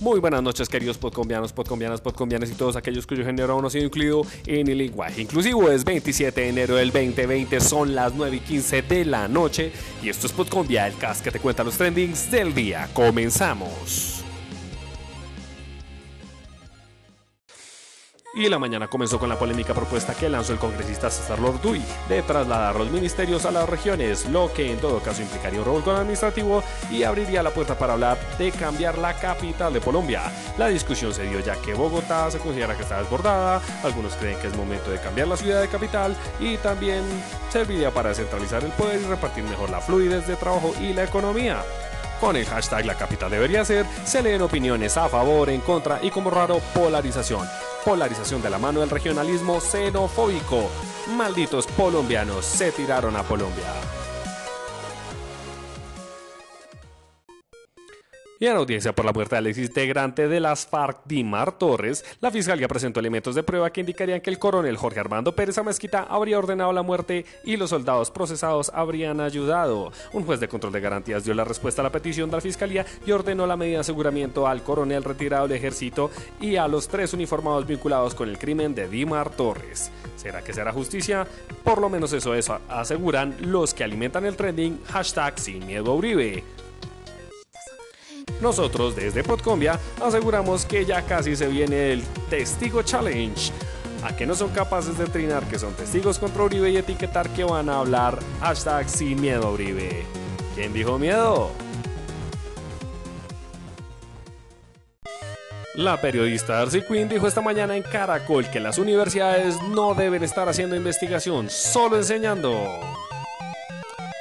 Muy buenas noches, queridos podcombianos, podcombianas, podcombianas y todos aquellos cuyo género aún no ha sido incluido en el lenguaje inclusivo. Es 27 de enero del 2020, son las 9 y 15 de la noche y esto es Podcombia, el cast que te cuenta los trendings del día. Comenzamos. Y la mañana comenzó con la polémica propuesta que lanzó el congresista César Lorduy de trasladar los ministerios a las regiones, lo que en todo caso implicaría un revolcón administrativo y abriría la puerta para hablar de cambiar la capital de Colombia. La discusión se dio ya que Bogotá se considera que está desbordada, algunos creen que es momento de cambiar la ciudad de capital y también serviría para descentralizar el poder y repartir mejor la fluidez de trabajo y la economía. Con el hashtag La capital debería ser, se leen opiniones a favor, en contra y como raro polarización polarización de la mano del regionalismo xenofóbico. Malditos colombianos se tiraron a Colombia. Y en audiencia por la muerte de Alexis integrante de las FARC, Dimar Torres, la fiscalía presentó elementos de prueba que indicarían que el coronel Jorge Armando Pérez Amezquita habría ordenado la muerte y los soldados procesados habrían ayudado. Un juez de control de garantías dio la respuesta a la petición de la fiscalía y ordenó la medida de aseguramiento al coronel retirado del ejército y a los tres uniformados vinculados con el crimen de Dimar Torres. ¿Será que será justicia? Por lo menos eso, eso aseguran los que alimentan el trending hashtag sin miedo Uribe. Nosotros desde Podcombia aseguramos que ya casi se viene el Testigo Challenge. A que no son capaces de trinar que son testigos contra Uribe y etiquetar que van a hablar hashtag sin miedo Uribe. ¿Quién dijo miedo? La periodista Darcy Quinn dijo esta mañana en Caracol que las universidades no deben estar haciendo investigación, solo enseñando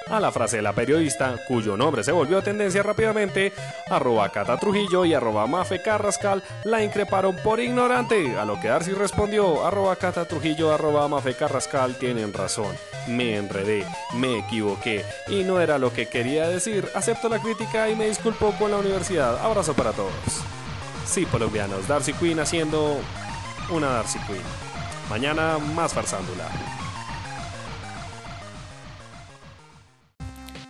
a la frase de la periodista, cuyo nombre se volvió tendencia rápidamente, arroba Cata Trujillo y arroba Mafe Carrascal la increparon por ignorante, a lo que Darcy respondió, arroba Cata Trujillo, arroba Mafe Carrascal tienen razón, me enredé, me equivoqué y no era lo que quería decir, acepto la crítica y me disculpo con la universidad, abrazo para todos. Sí, colombianos, Darcy Queen haciendo una Darcy Queen. Mañana más farsándula.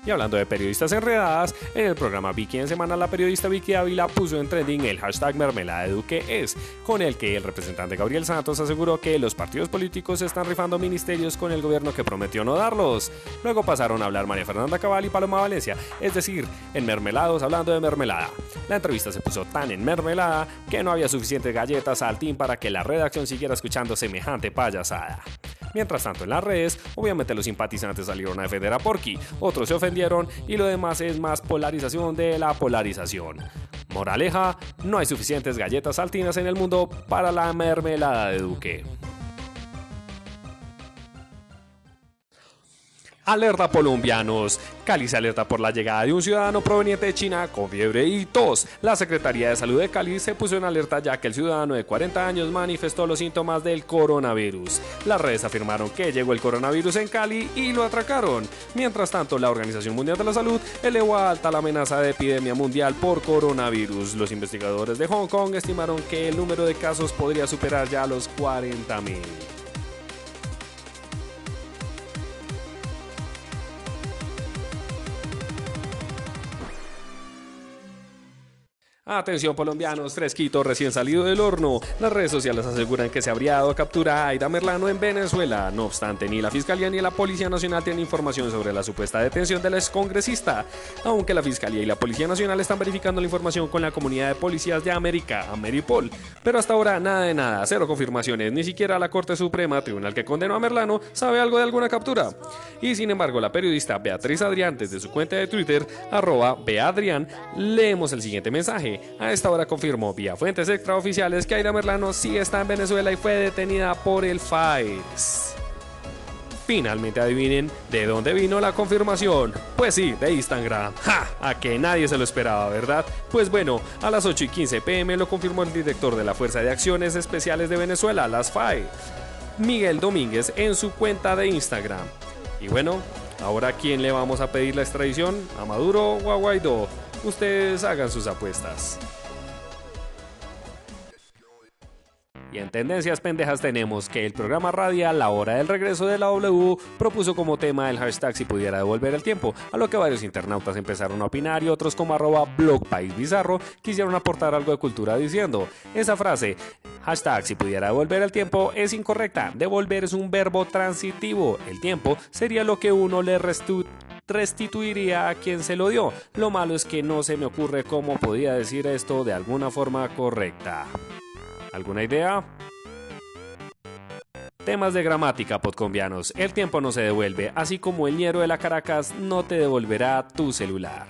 Y hablando de periodistas enredadas, en el programa Vicky en Semana la periodista Vicky Ávila puso en trending el hashtag mermelada de Duque es, con el que el representante Gabriel Santos aseguró que los partidos políticos están rifando ministerios con el gobierno que prometió no darlos. Luego pasaron a hablar María Fernanda Cabal y Paloma Valencia, es decir, en mermelados hablando de mermelada. La entrevista se puso tan en mermelada que no había suficientes galletas al team para que la redacción siguiera escuchando semejante payasada. Mientras tanto, en las redes, obviamente los simpatizantes salieron a defender a Porky, otros se ofendieron y lo demás es más polarización de la polarización. Moraleja, no hay suficientes galletas saltinas en el mundo para la mermelada de Duque. Alerta colombianos. Cali se alerta por la llegada de un ciudadano proveniente de China con fiebre y tos. La Secretaría de Salud de Cali se puso en alerta ya que el ciudadano de 40 años manifestó los síntomas del coronavirus. Las redes afirmaron que llegó el coronavirus en Cali y lo atracaron. Mientras tanto, la Organización Mundial de la Salud elevó a alta la amenaza de epidemia mundial por coronavirus. Los investigadores de Hong Kong estimaron que el número de casos podría superar ya los 40.000. Atención colombianos, fresquito recién salido del horno. Las redes sociales aseguran que se habría dado captura a Aida Merlano en Venezuela. No obstante, ni la Fiscalía ni la Policía Nacional tienen información sobre la supuesta detención de la excongresista, aunque la Fiscalía y la Policía Nacional están verificando la información con la comunidad de policías de América, Ameripol. Pero hasta ahora nada de nada, cero confirmaciones, ni siquiera la Corte Suprema, tribunal que condenó a Merlano, sabe algo de alguna captura. Y sin embargo, la periodista Beatriz Adrián, desde su cuenta de Twitter, arroba Beadrián, leemos el siguiente mensaje. A esta hora confirmó vía fuentes extraoficiales que Aida Merlano sí está en Venezuela y fue detenida por el FAES. Finalmente adivinen de dónde vino la confirmación. Pues sí, de Instagram. ¡Ja! A que nadie se lo esperaba, ¿verdad? Pues bueno, a las 8 y 15 pm lo confirmó el director de la Fuerza de Acciones Especiales de Venezuela, las FAE, Miguel Domínguez, en su cuenta de Instagram. Y bueno, ahora ¿quién le vamos a pedir la extradición? ¿A Maduro o a Guaidó? Ustedes hagan sus apuestas. En Tendencias Pendejas tenemos que el programa radial La Hora del Regreso de la W propuso como tema el hashtag si pudiera devolver el tiempo, a lo que varios internautas empezaron a opinar y otros como arroba blog país bizarro quisieron aportar algo de cultura diciendo, esa frase, hashtag si pudiera devolver el tiempo es incorrecta, devolver es un verbo transitivo, el tiempo sería lo que uno le restituiría a quien se lo dio. Lo malo es que no se me ocurre cómo podía decir esto de alguna forma correcta. ¿Alguna idea? Temas de gramática, podcombianos. El tiempo no se devuelve, así como el ñero de la Caracas no te devolverá tu celular.